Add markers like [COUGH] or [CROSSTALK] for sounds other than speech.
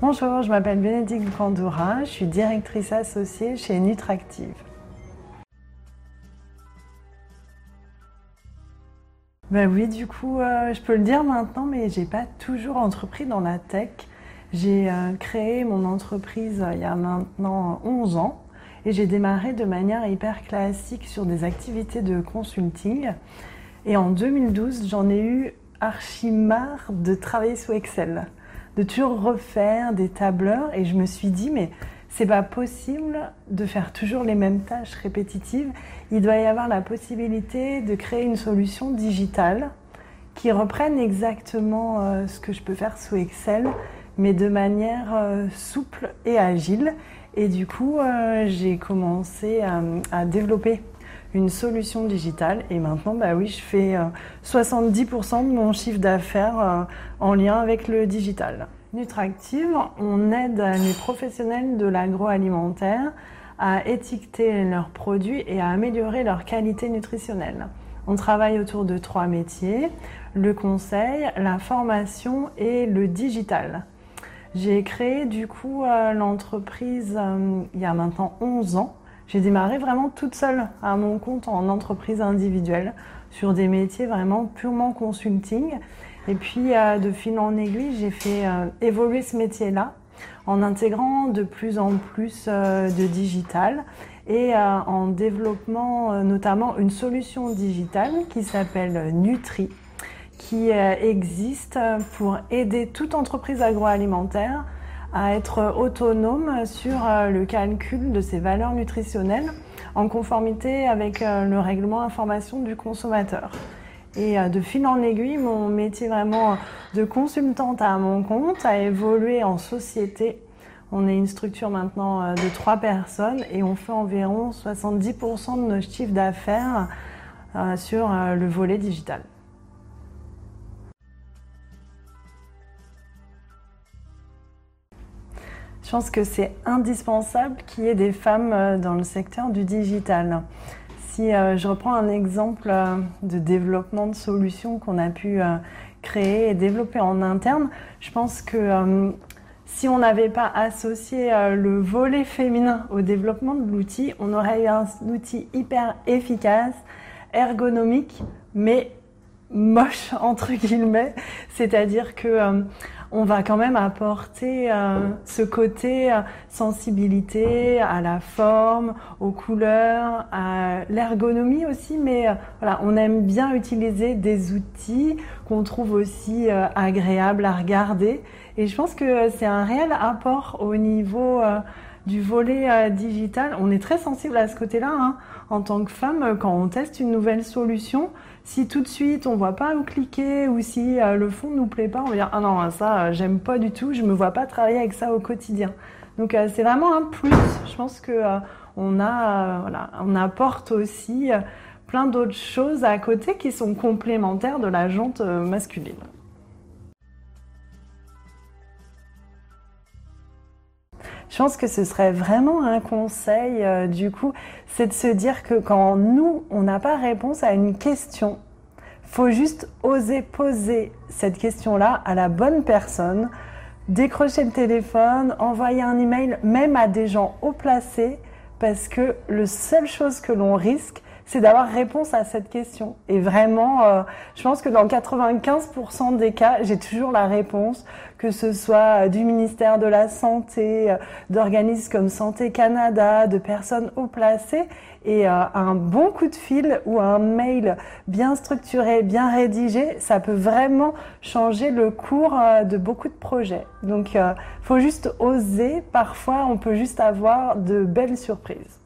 Bonjour, je m'appelle Bénédicte Candoura, je suis directrice associée chez Nutractive. Ben oui, du coup, euh, je peux le dire maintenant, mais j'ai pas toujours entrepris dans la tech. J'ai euh, créé mon entreprise euh, il y a maintenant 11 ans et j'ai démarré de manière hyper classique sur des activités de consulting. Et en 2012, j'en ai eu archi marre de travailler sous Excel, de toujours refaire des tableurs et je me suis dit mais c'est pas possible de faire toujours les mêmes tâches répétitives. Il doit y avoir la possibilité de créer une solution digitale qui reprenne exactement euh, ce que je peux faire sous Excel, mais de manière euh, souple et agile. Et du coup, euh, j'ai commencé à, développer une solution digitale. Et maintenant, bah oui, je fais 70% de mon chiffre d'affaires en lien avec le digital. Nutractive, on aide les professionnels de l'agroalimentaire à étiqueter leurs produits et à améliorer leur qualité nutritionnelle. On travaille autour de trois métiers, le conseil, la formation et le digital. J'ai créé du coup euh, l'entreprise euh, il y a maintenant 11 ans. J'ai démarré vraiment toute seule à mon compte en entreprise individuelle sur des métiers vraiment purement consulting. Et puis, euh, de fil en aiguille, j'ai fait euh, évoluer ce métier-là en intégrant de plus en plus euh, de digital et en développant notamment une solution digitale qui s'appelle Nutri, qui existe pour aider toute entreprise agroalimentaire à être autonome sur le calcul de ses valeurs nutritionnelles en conformité avec le règlement information du consommateur. Et euh, de fil en aiguille, mon métier vraiment de consultante à mon compte a évolué en société. On est une structure maintenant euh, de trois personnes et on fait environ 70% de nos chiffres d'affaires euh, sur le volet digital. Je pense que c'est indispensable qu'il y ait des femmes dans le secteur du digital. Si euh, je reprends un exemple euh, de développement de solutions qu'on a pu euh, créer et développer en interne, je pense que si on n'avait pas associé le volet féminin au développement de l'outil, on aurait eu un outil hyper efficace, ergonomique, mais moche [LAUGHS] entre guillemets. C'est-à-dire que on va quand même apporter euh, ce côté euh, sensibilité à la forme, aux couleurs, à l'ergonomie aussi, mais euh, voilà, on aime bien utiliser des outils qu'on trouve aussi agréables à regarder. Et je pense que c'est un réel apport au niveau du volet digital. On est très sensible à ce côté-là. Hein. En tant que femme, quand on teste une nouvelle solution, si tout de suite on voit pas où cliquer ou si euh, le fond nous plaît pas, on va dire ah non ça euh, j'aime pas du tout, je me vois pas travailler avec ça au quotidien. Donc euh, c'est vraiment un plus. Je pense que on a voilà, apporte aussi plein d'autres choses à côté qui sont complémentaires de la jante masculine. Je pense que ce serait vraiment un conseil, euh, du coup, c'est de se dire que quand nous, on n'a pas réponse à une question, faut juste oser poser cette question-là à la bonne personne, décrocher le téléphone, envoyer un email, même à des gens haut placés, parce que le seule chose que l'on risque, c'est d'avoir réponse à cette question. Et vraiment, euh, je pense que dans 95% des cas, j'ai toujours la réponse, que ce soit euh, du ministère de la Santé, euh, d'organismes comme Santé Canada, de personnes haut placées. Et un bon coup de fil ou un mail bien structuré, bien rédigé, ça peut vraiment changer le cours de beaucoup de projets. Donc, il faut juste oser. Parfois, on peut juste avoir de belles surprises.